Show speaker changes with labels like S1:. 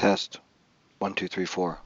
S1: Test. One, two, three, four.